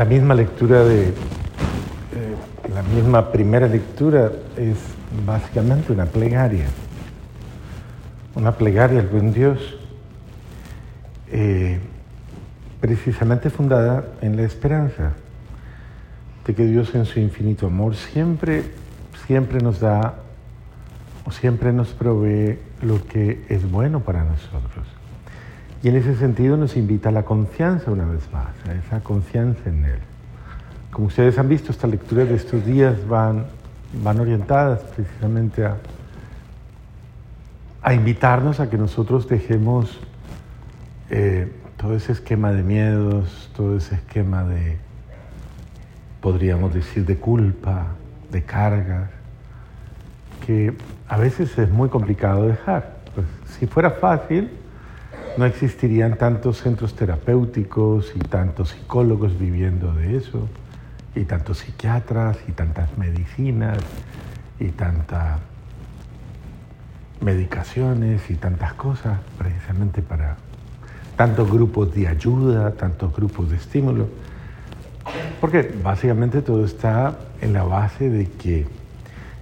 la misma lectura de, eh, la misma primera lectura es básicamente una plegaria, una plegaria al buen Dios, eh, precisamente fundada en la esperanza de que Dios en su infinito amor siempre, siempre nos da o siempre nos provee lo que es bueno para nosotros. Y en ese sentido nos invita a la confianza una vez más, a esa confianza en Él. Como ustedes han visto, estas lecturas de estos días van, van orientadas precisamente a, a invitarnos a que nosotros dejemos eh, todo ese esquema de miedos, todo ese esquema de, podríamos decir, de culpa, de cargas, que a veces es muy complicado dejar. Pues, si fuera fácil, no existirían tantos centros terapéuticos y tantos psicólogos viviendo de eso, y tantos psiquiatras y tantas medicinas y tantas medicaciones y tantas cosas precisamente para tantos grupos de ayuda, tantos grupos de estímulo. Porque básicamente todo está en la base de que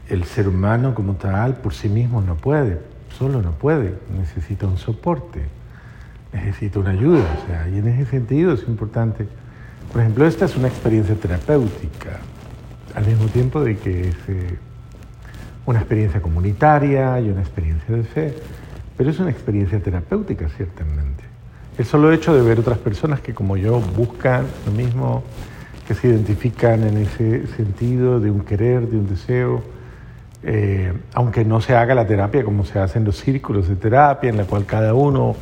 el ser humano como tal por sí mismo no puede, solo no puede, necesita un soporte necesita una ayuda. O sea, y en ese sentido es importante. Por ejemplo, esta es una experiencia terapéutica, al mismo tiempo de que es eh, una experiencia comunitaria y una experiencia de fe, pero es una experiencia terapéutica, ciertamente. El solo hecho de ver otras personas que como yo buscan lo mismo, que se identifican en ese sentido de un querer, de un deseo, eh, aunque no se haga la terapia como se hace en los círculos de terapia, en la cual cada uno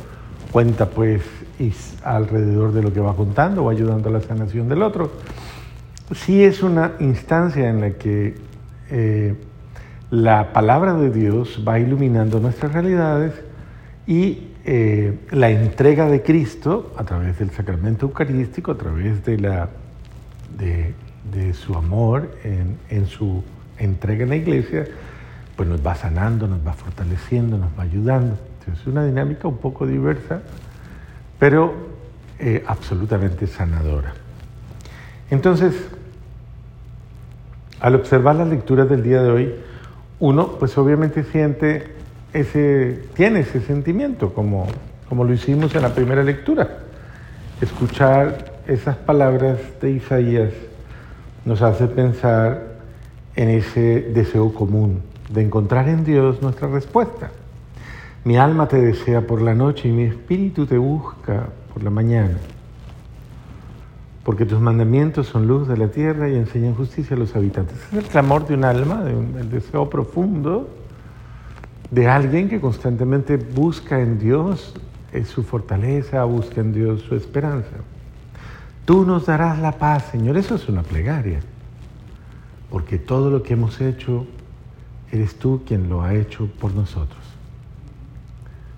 cuenta pues alrededor de lo que va contando o ayudando a la sanación del otro. Sí es una instancia en la que eh, la palabra de Dios va iluminando nuestras realidades y eh, la entrega de Cristo a través del sacramento eucarístico, a través de, la, de, su amor en, en su entrega en la iglesia, pues nos va sanando, nos va fortaleciendo, nos va ayudando. Es una dinámica un poco diversa, pero eh, absolutamente sanadora. Entonces, al observar las lecturas del día de hoy, uno pues obviamente siente ese, tiene ese sentimiento, como, como lo hicimos en la primera lectura. Escuchar esas palabras de Isaías nos hace pensar en ese deseo común de encontrar en Dios nuestra respuesta. Mi alma te desea por la noche y mi espíritu te busca por la mañana. Porque tus mandamientos son luz de la tierra y enseñan justicia a los habitantes. Es el clamor de un alma, de el deseo profundo de alguien que constantemente busca en Dios su fortaleza, busca en Dios su esperanza. Tú nos darás la paz, Señor. Eso es una plegaria. Porque todo lo que hemos hecho, eres tú quien lo ha hecho por nosotros.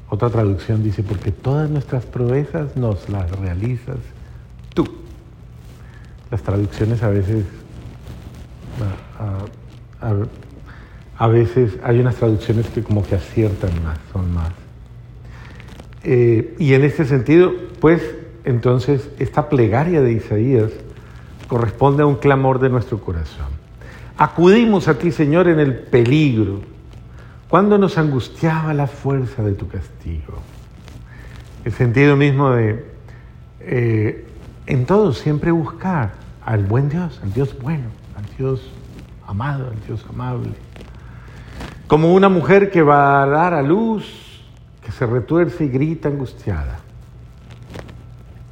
Otra traducción dice, porque todas nuestras proezas nos las realizas tú. Las traducciones a veces, a, veces hay unas traducciones que como que aciertan más, son más. Eh, y en este sentido, pues entonces esta plegaria de Isaías corresponde a un clamor de nuestro corazón. Acudimos a ti, Señor, en el peligro cuando nos angustiaba la fuerza de tu castigo. El sentido mismo de, eh, en todo, siempre buscar al buen Dios, al Dios bueno, al Dios amado, al Dios amable. Como una mujer que va a dar a luz, que se retuerce y grita angustiada.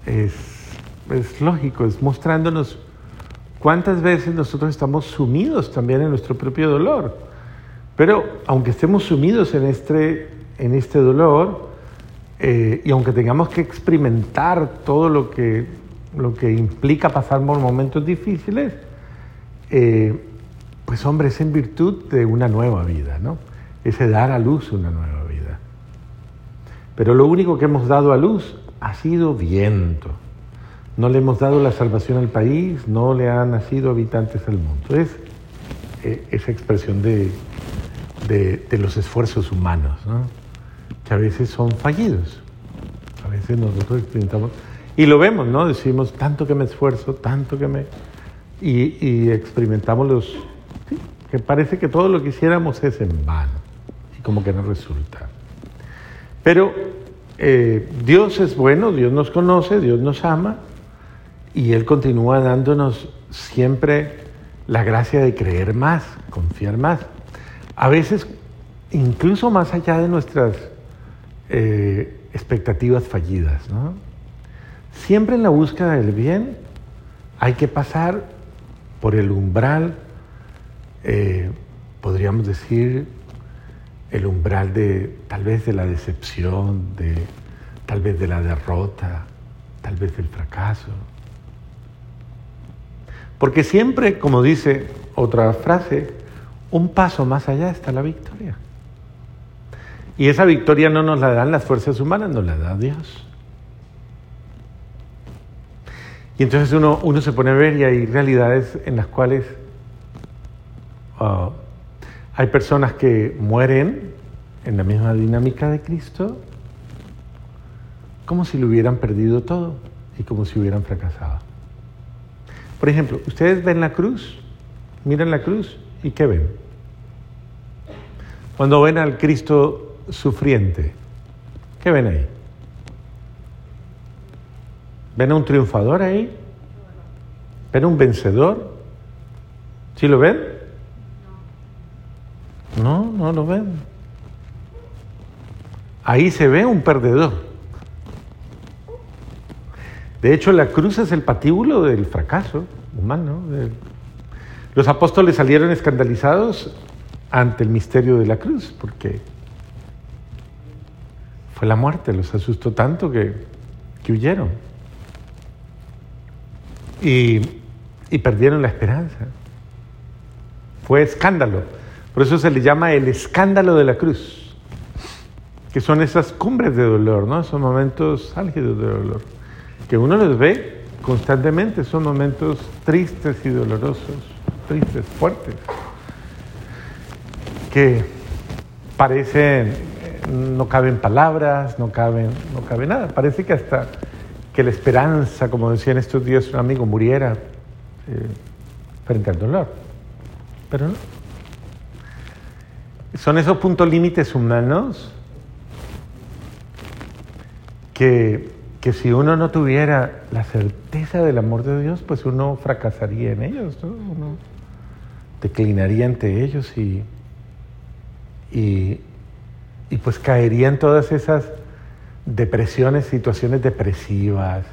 Es, es lógico, es mostrándonos cuántas veces nosotros estamos sumidos también en nuestro propio dolor pero aunque estemos sumidos en este, en este dolor eh, y aunque tengamos que experimentar todo lo que, lo que implica pasar por momentos difíciles, eh, pues hombre, es en virtud de una nueva vida, ¿no? Ese dar a luz una nueva vida. Pero lo único que hemos dado a luz ha sido viento. No le hemos dado la salvación al país, no le han nacido habitantes al mundo. Es eh, esa expresión de, de, los esfuerzos humanos, que a veces son fallidos. A veces nosotros experimentamos Y lo vemos, ¿no? Decimos, tanto que me esfuerzo, tanto que me... Y, experimentamos los... que parece que todo lo que hiciéramos es en vano y como que no resulta. Pero eh, Dios es bueno, Dios nos conoce, Dios nos ama y Él continúa dándonos siempre la gracia de creer más, confiar más. A veces incluso más allá de nuestras eh, expectativas fallidas. ¿no? Siempre en la búsqueda del bien hay que pasar por el umbral, eh, podríamos decir, el umbral de tal vez de la decepción, de tal vez de la derrota, tal vez del fracaso. Porque siempre, como dice otra frase, un paso más allá está la victoria. Y esa victoria no nos la dan las fuerzas humanas, nos la da Dios. Y entonces uno, uno se pone a ver y hay realidades en las cuales uh, hay personas que mueren en la misma dinámica de Cristo como si lo hubieran perdido todo y como si hubieran fracasado. Por ejemplo, ustedes ven la cruz, miran la cruz y ¿qué ven? Cuando ven al Cristo sufriente, ¿qué ven ahí? ¿Ven a un triunfador ahí? ¿Ven un vencedor? ¿Sí lo ven? No, no lo ven. Ahí se ve un perdedor. De hecho, la cruz es el patíbulo del fracaso humano. Los apóstoles salieron escandalizados ante el misterio de la cruz, porque fue la muerte, los asustó tanto que, que huyeron. Y, y perdieron la esperanza. Fue escándalo. Por eso se le llama el escándalo de la cruz, que son esas cumbres de dolor, ¿no? Son momentos álgidos de dolor, que uno los ve constantemente, son momentos tristes y dolorosos, tristes, fuertes que parecen, no caben palabras, no caben, no cabe nada. Parece que hasta que la esperanza, como decía en estos días un amigo, muriera eh, frente al dolor. Pero no. Son esos puntos límites humanos que, que, si uno no tuviera la certeza del amor de Dios, pues uno fracasaría en ellos, uno declinaría ante ellos y y, pues caería en todas esas depresiones, situaciones depresivas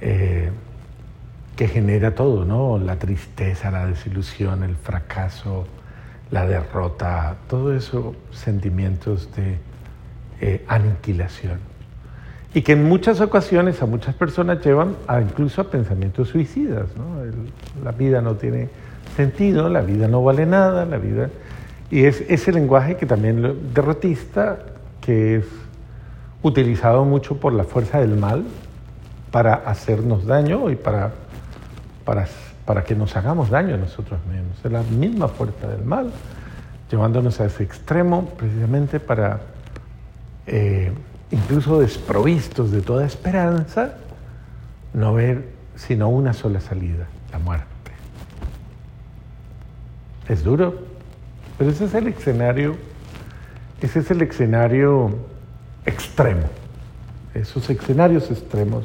eh, que genera todo, ¿no? La tristeza, la desilusión, el fracaso, la derrota, todo eso sentimientos de eh, aniquilación. Y que en muchas ocasiones a muchas personas llevan a incluso a pensamientos suicidas, la vida no tiene sentido, la vida no vale nada, la vida y es ese lenguaje que también derrotista, que es utilizado mucho por la fuerza del mal para hacernos daño y para, para, para que nos hagamos daño a nosotros mismos. Es la misma fuerza del mal, llevándonos a ese extremo precisamente para, eh, incluso desprovistos de toda esperanza, no ver sino una sola salida, la muerte. Es duro, pero ese es el escenario, ese es el escenario extremo, esos escenarios extremos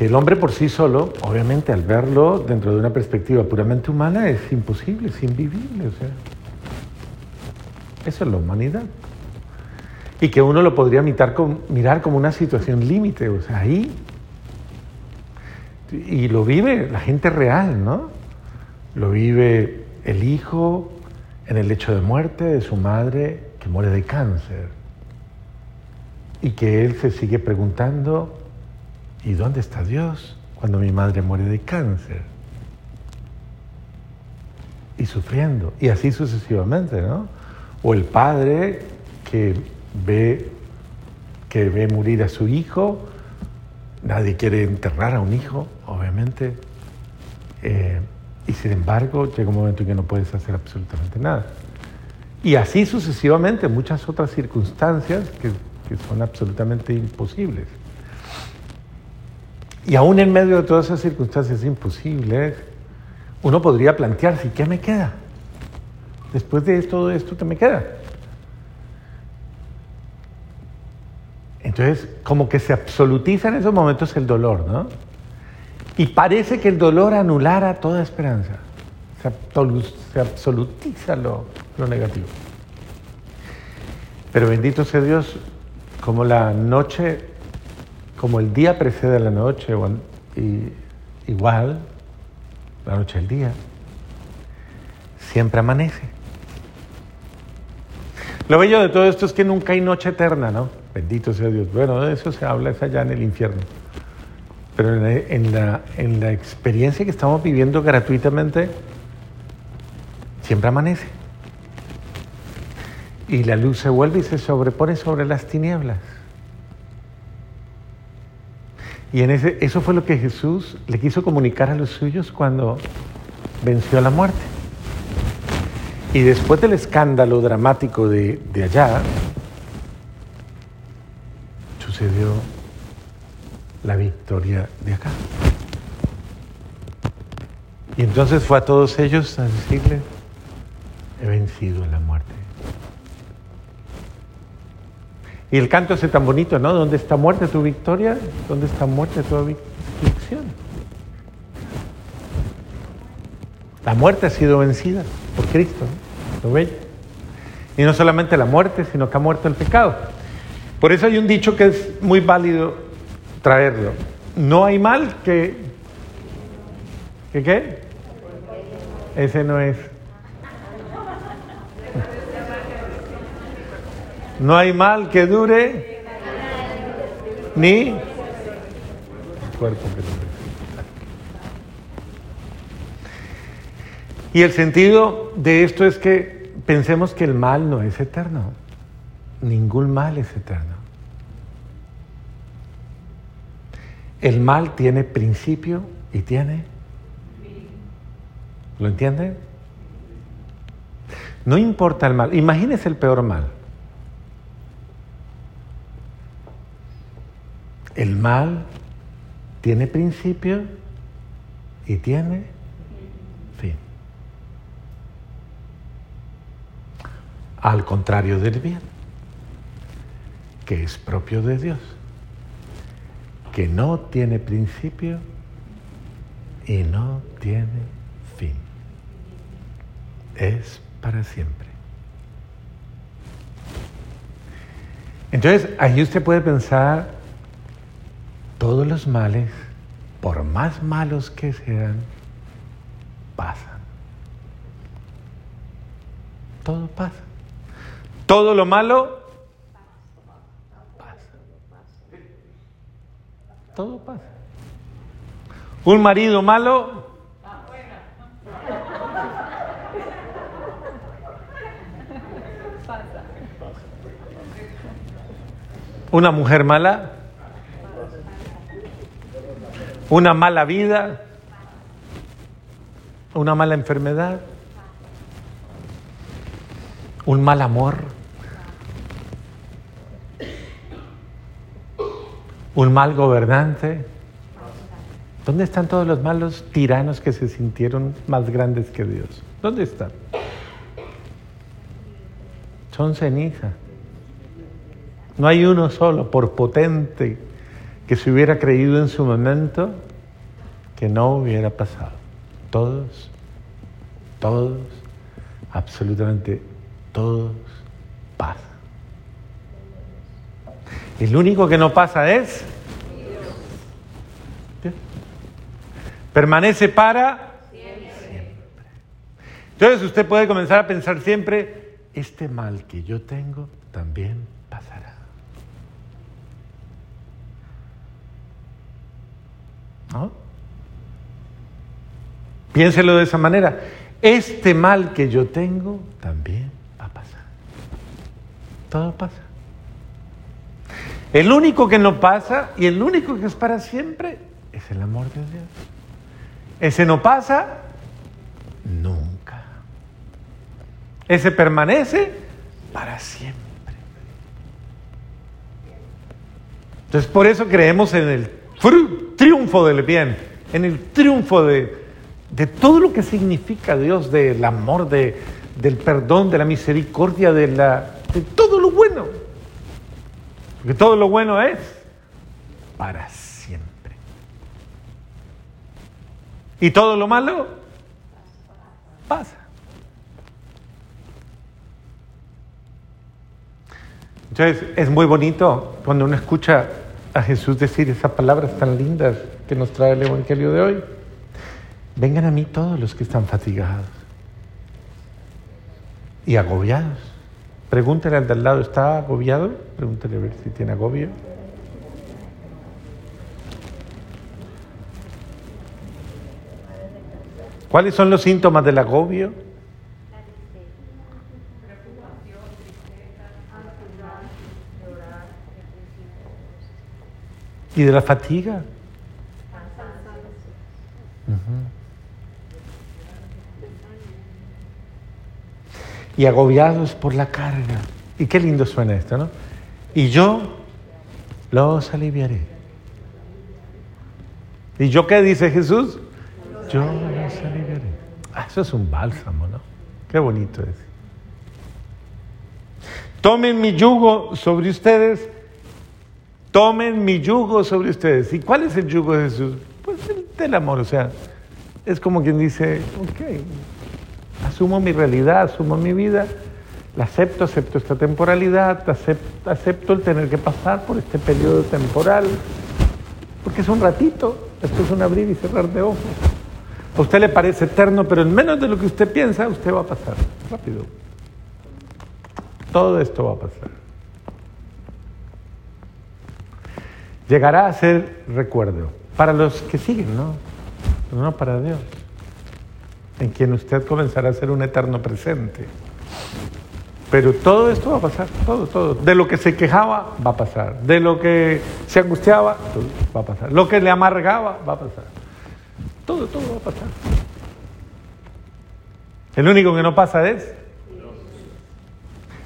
que el hombre por sí solo, obviamente al verlo dentro de una perspectiva puramente humana, es imposible, es invivible. O sea, eso es la humanidad. Y que uno lo podría mirar como una situación límite, o sea, ahí. Y lo vive la gente real, ¿no? Lo vive el hijo, en el lecho de muerte de su madre que muere de cáncer y que él se sigue preguntando, ¿y dónde está Dios cuando mi madre muere de cáncer? Y sufriendo, y así sucesivamente, ¿no? O el padre que ve, que ve morir a su hijo, nadie quiere enterrar a un hijo, obviamente. Eh, y sin embargo llega un momento en que no puedes hacer absolutamente nada. Y así sucesivamente muchas otras circunstancias que, son absolutamente imposibles. Y aún en medio de todas esas circunstancias imposibles, uno podría plantearse, ¿qué me queda? Después de todo esto, ¿qué me queda? Entonces, como que se absolutiza en esos momentos el dolor, ¿no? Y parece que el dolor anulara toda esperanza. Se, absolutiza lo, negativo. Pero bendito sea Dios, como la noche, como el día precede a la noche, igual, la noche el día, siempre amanece. Lo bello de todo esto es que nunca hay noche eterna, ¿no? Bendito sea Dios. Bueno, de eso se habla es allá en el infierno. Pero en la, en la, experiencia que estamos viviendo gratuitamente, siempre amanece. Y la luz se vuelve y se sobrepone sobre las tinieblas. Y en ese, eso fue lo que Jesús le quiso comunicar a los suyos cuando venció a la muerte. Y después del escándalo dramático de, de allá, la victoria de acá. Y entonces fue a todos ellos a decirle, he vencido la muerte. Y el canto es tan bonito, ¿no? ¿Dónde está muerte tu victoria? ¿Dónde está muerte tu aflicción? La muerte ha sido vencida por Cristo, lo bello. Y no solamente la muerte, sino que ha muerto el pecado. Por eso hay un dicho que es muy válido traerlo. No hay mal que... ¿Que qué? Ese no es. No hay mal que dure ni cuerpo que dure. Y el sentido de esto es que pensemos que el mal no es eterno. Ningún mal es eterno. El mal tiene principio y tiene... ¿Lo entiende? No importa el mal. Imagínese el peor mal. El mal tiene principio y tiene fin. Al contrario del bien, que es propio de Dios que no tiene principio y no tiene fin. Es para siempre. Entonces, ahí usted puede pensar, todos los males, por más malos que sean, pasan. Todo pasa. Todo lo malo todo pasa. Un marido malo. Una mujer mala. Una mala vida. Una mala enfermedad. Un mal amor. Un mal gobernante. ¿Dónde están todos los malos tiranos que se sintieron más grandes que Dios? ¿Dónde están? Son ceniza. No hay uno solo, por potente que se hubiera creído en su momento, que no hubiera pasado. Todos, todos, absolutamente todos pasan. El único que no pasa es Permanece para siempre. Entonces usted puede comenzar a pensar siempre, este mal que yo tengo también pasará. ¿No? Piénselo de esa manera. Este mal que yo tengo también va a pasar. Todo pasa. El único que no pasa y el único que es para siempre es el amor de Dios. Ese no pasa nunca. Ese permanece para siempre. Entonces por eso creemos en el triunfo del bien, en el triunfo de, de todo lo que significa Dios, del amor, de, del perdón, de la misericordia, de, la, de todo lo bueno. Porque todo lo bueno es para siempre. Y todo lo malo pasa. Entonces es muy bonito cuando uno escucha a Jesús decir esas palabras tan lindas que nos trae el Evangelio de hoy. Vengan a mí todos los que están fatigados y agobiados. Pregúntale al de al lado, ¿está agobiado? Pregúntale a ver si tiene agobio. ¿Cuáles son los síntomas del agobio? ¿Y de la fatiga? Y agobiados por la carga. Y qué lindo suena esto, ¿no? Y yo los aliviaré. ¿Y yo qué dice Jesús? Yo los aliviaré. Ah, eso es un bálsamo, ¿no? Qué bonito es. Tomen mi yugo sobre ustedes Tomen mi yugo sobre ustedes. ¿Y cuál es el yugo de Jesús? Pues el del amor, o sea, es como quien dice, ok, asumo mi realidad, asumo mi vida, la acepto, acepto esta temporalidad, acepto, acepto el tener que pasar por este periodo temporal, porque es un ratito, esto es un abrir y cerrar de ojos. A usted le parece eterno, pero en menos de lo que usted piensa, usted va a pasar rápido. Todo esto va a pasar. llegará a ser recuerdo para los que siguen, ¿no? Pero no para Dios, en quien usted comenzará a ser un eterno presente. Pero todo esto va a pasar, todo, todo. De lo que se quejaba, va a pasar. De lo que se angustiaba, va a pasar. Lo que le amargaba, va a pasar. Todo, todo va a pasar. El único que no pasa es.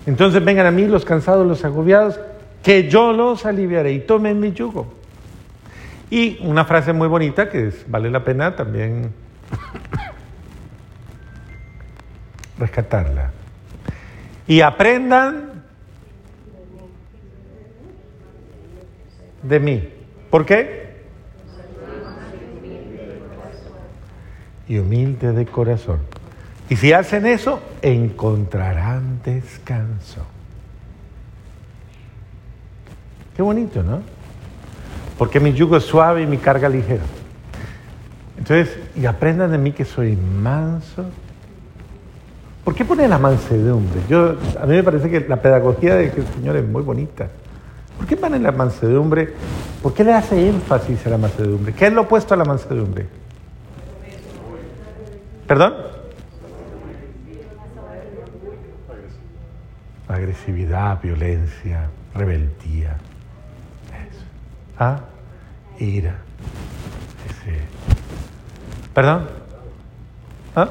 Entonces vengan a mí los cansados, los agobiados, que yo los aliviaré y tomen mi yugo. Y una frase muy bonita que vale la pena también rescatarla. Y aprendan de mí. ¿Por qué? Y humilde de corazón. Y si hacen eso, encontrarán descanso. Qué bonito, ¿no? Porque mi yugo es suave y mi carga ligera. Entonces, y aprendan de mí que soy manso. ¿Por qué pone la mansedumbre? Yo, a mí me parece que la pedagogía de el Señor es muy bonita. ¿Por qué pone la mansedumbre? ¿Por qué le hace énfasis a la mansedumbre? ¿Qué es lo opuesto a la mansedumbre? ¿Perdón? Agresividad, violencia, rebeldía a ira. ¿Perdón? ¿Ah?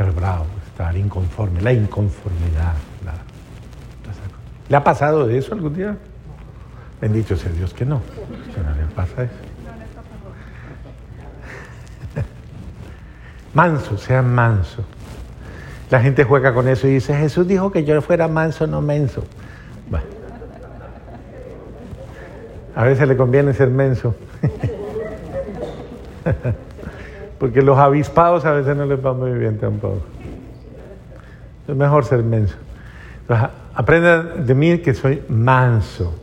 Estar bravo, estar inconforme, la inconformidad. ¿Le ha pasado de eso algún día? Bendito sea Dios que no, no le pasa eso. Manso, sea manso. La gente juega con eso y dice, Jesús dijo que yo fuera manso, no menso. Bueno. A veces le conviene ser menso. Porque los avispados a veces no les va muy bien tampoco. Es mejor ser menso. aprenda de mí que soy manso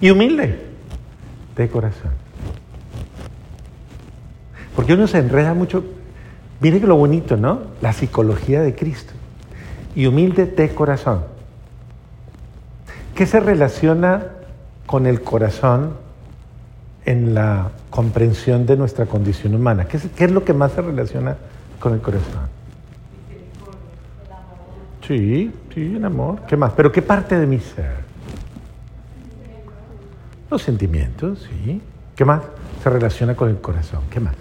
y humilde de corazón. Porque uno se enreda mucho. Mire lo bonito, ¿no? La psicología de Cristo. Y humilde de corazón. ¿Qué se relaciona con el corazón en la comprensión de nuestra condición humana. ¿Qué es, lo que más se relaciona con el corazón? Sí, sí, el amor. ¿Qué más? Pero ¿qué parte de mi ser? Los sentimientos, sí. ¿Qué más se relaciona con el corazón? ¿Qué más?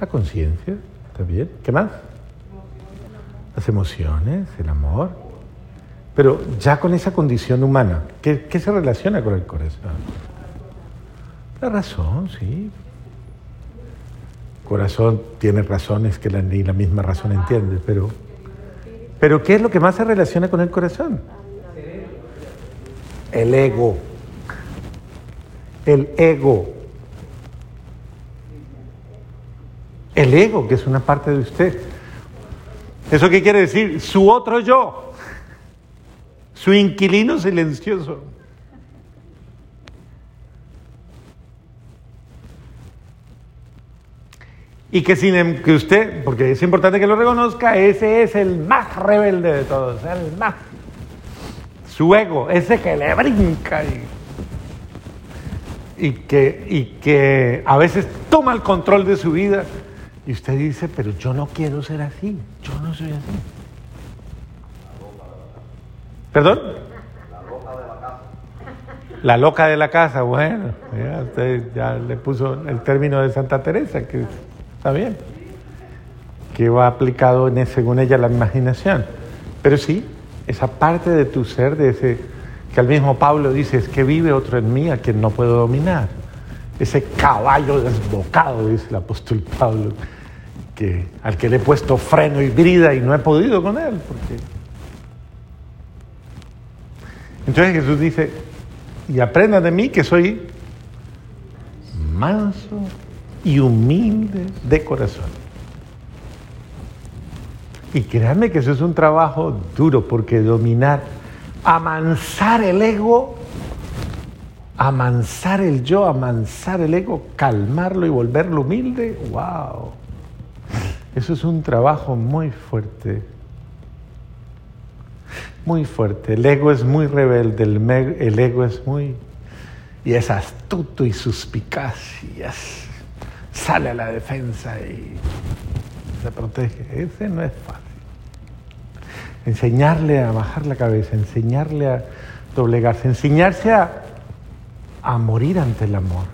La conciencia, ¿está bien? ¿Qué más? Las emociones, el amor, pero ya con esa condición humana, ¿qué, se relaciona con el corazón? La razón, sí. Corazón tiene razones que ni la misma razón entiende, pero, pero ¿qué es lo que más se relaciona con el corazón? El ego. El ego. El ego, que es una parte de usted. ¿Eso qué quiere decir? Su otro yo. Su inquilino silencioso. Y que sin em, que usted, porque es importante que lo reconozca, ese es el más rebelde de todos, el más. Su ego, ese que le brinca y, que, y que a veces toma el control de su vida. Y usted dice, pero yo no quiero ser así, yo no soy así. ¿Perdón? La loca de la casa. La loca de la casa, bueno, ya usted ya le puso el término de Santa Teresa, que Está bien. Que va aplicado en, según ella la imaginación. Pero sí, esa parte de tu ser, de ese que al mismo Pablo dice, es que vive otro en mí a quien no puedo dominar. Ese caballo desbocado, dice el apóstol Pablo, que, al que le he puesto freno y brida y no he podido con él. Porque... Entonces Jesús dice, y aprenda de mí que soy manso y humilde de corazón. Y créanme que eso es un trabajo duro porque dominar, amansar el ego, amansar el yo, amansar el ego, calmarlo y volverlo humilde, wow. Eso es un trabajo muy fuerte. Muy fuerte. El ego es muy rebelde, el, ego es muy... y es astuto y suspicaz y es sale a la defensa y se protege. Ese no es fácil. Enseñarle a bajar la cabeza, enseñarle a doblegarse, enseñarse a, a morir ante el amor.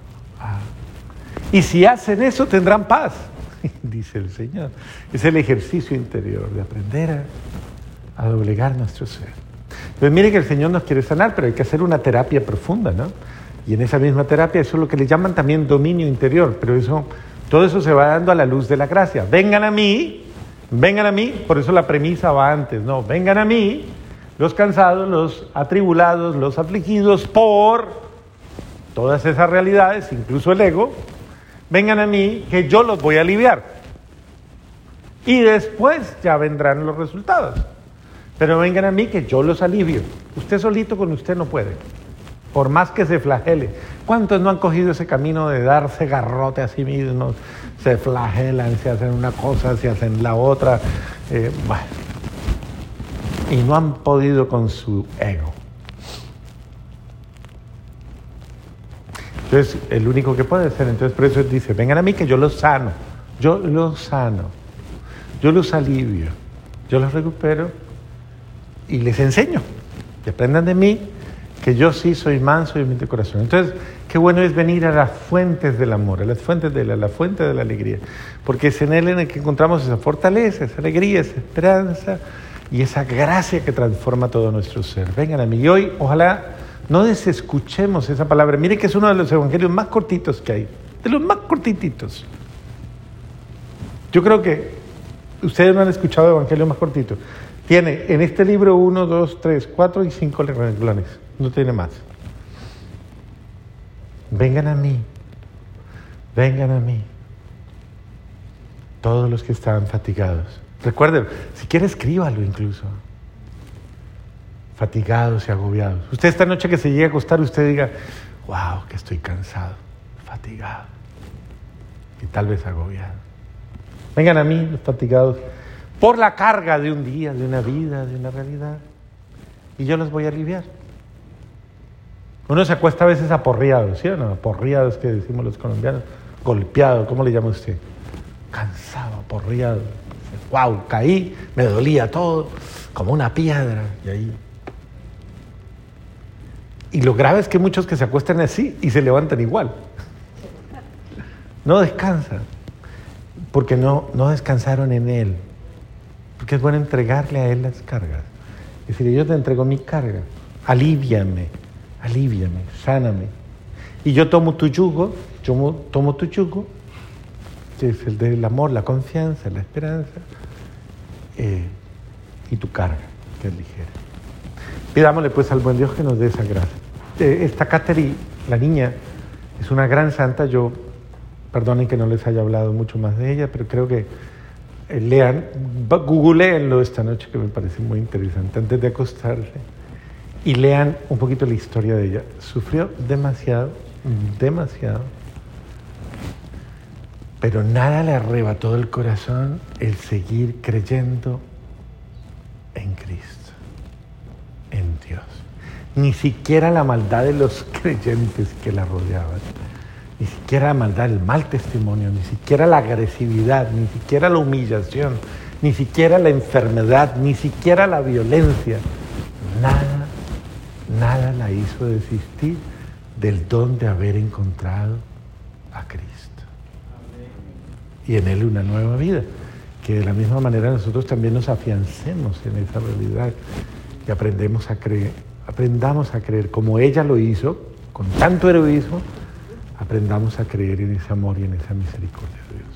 Y si hacen eso tendrán paz, dice el Señor. Es el ejercicio interior de aprender a, a doblegar nuestro ser. Pues mire que el Señor nos quiere sanar, pero hay que hacer una terapia profunda, ¿no? Y en esa misma terapia eso es lo que le llaman también dominio interior, pero eso, todo eso se va dando a la luz de la gracia. Vengan a mí, vengan a mí, por eso la premisa va antes, no, vengan a mí los cansados, los atribulados, los afligidos por todas esas realidades, incluso el ego, vengan a mí que yo los voy a aliviar. Y después ya vendrán los resultados. Pero vengan a mí que yo los alivio. Usted solito con usted no puede por más que se flagele. ¿Cuántos no han cogido ese camino de darse garrote a sí mismos? Se flagelan, se hacen una cosa, se hacen la otra. Eh, y no han podido con su ego. Entonces, el único que puede ser, entonces por eso dice, vengan a mí que yo los sano, yo los sano, yo los alivio, yo los recupero y les enseño, que aprendan de mí que yo sí soy manso y humilde de corazón. Entonces, qué bueno es venir a las fuentes del amor, a las fuentes de la, la fuente de la alegría, porque es en él en el que encontramos esa fortaleza, esa alegría, esa esperanza y esa gracia que transforma todo nuestro ser. Vengan a mí y hoy, ojalá no desescuchemos esa palabra. Mire que es uno de los evangelios más cortitos que hay, de los más cortititos. Yo creo que ustedes no han escuchado evangelios más cortitos. Tiene en este libro uno, dos, tres, cuatro y cinco renglones no tiene más. Vengan a mí, vengan a mí, todos los que están fatigados. Recuerden, si quiere escríbalo incluso. Fatigados y agobiados. Usted esta noche que se llegue a acostar, usted diga, wow, que estoy cansado, fatigado y tal vez agobiado. Vengan a mí los fatigados por la carga de un día, de una vida, de una realidad, y yo los voy a aliviar. Uno se acuesta a veces aporreado, ¿sí o no? Aporreado es que decimos los colombianos. Golpeado, ¿cómo le llama usted? Cansado, aporreado. Wow, caí, me dolía todo, como una piedra. Y ahí. Y lo grave es que muchos que se acuestan así y se levantan igual. No descansan, porque no, no descansaron en Él. Porque es bueno entregarle a Él las cargas. Es decir, yo te entrego mi carga, aliviame aliviame, sáname. Y yo tomo tu yugo, yo tomo tu yugo, que es el del amor, la confianza, la esperanza, eh, y tu carga, que es ligera. Pidámosle pues al buen Dios que nos dé esa gracia. Eh, esta Catherine, la niña, es una gran santa. Yo, perdonen que no les haya hablado mucho más de ella, pero creo que eh, lean, googleenlo esta noche, que me parece muy interesante, antes de acostarse, y lean un poquito la historia de ella. Sufrió demasiado, demasiado, pero nada le arrebató del corazón el seguir creyendo en Cristo, en Dios. Ni siquiera la maldad de los creyentes que la rodeaban, ni siquiera la maldad del mal testimonio, ni siquiera la agresividad, ni siquiera la humillación, ni siquiera la enfermedad, ni siquiera la violencia. Nada, nada la hizo desistir del don de haber encontrado a Cristo. Y en Él una nueva vida que de la misma manera nosotros también nos afiancemos en esa realidad y aprendemos a creer, aprendamos a creer como ella lo hizo, con tanto heroísmo, aprendamos a creer en ese amor y en esa misericordia de Dios.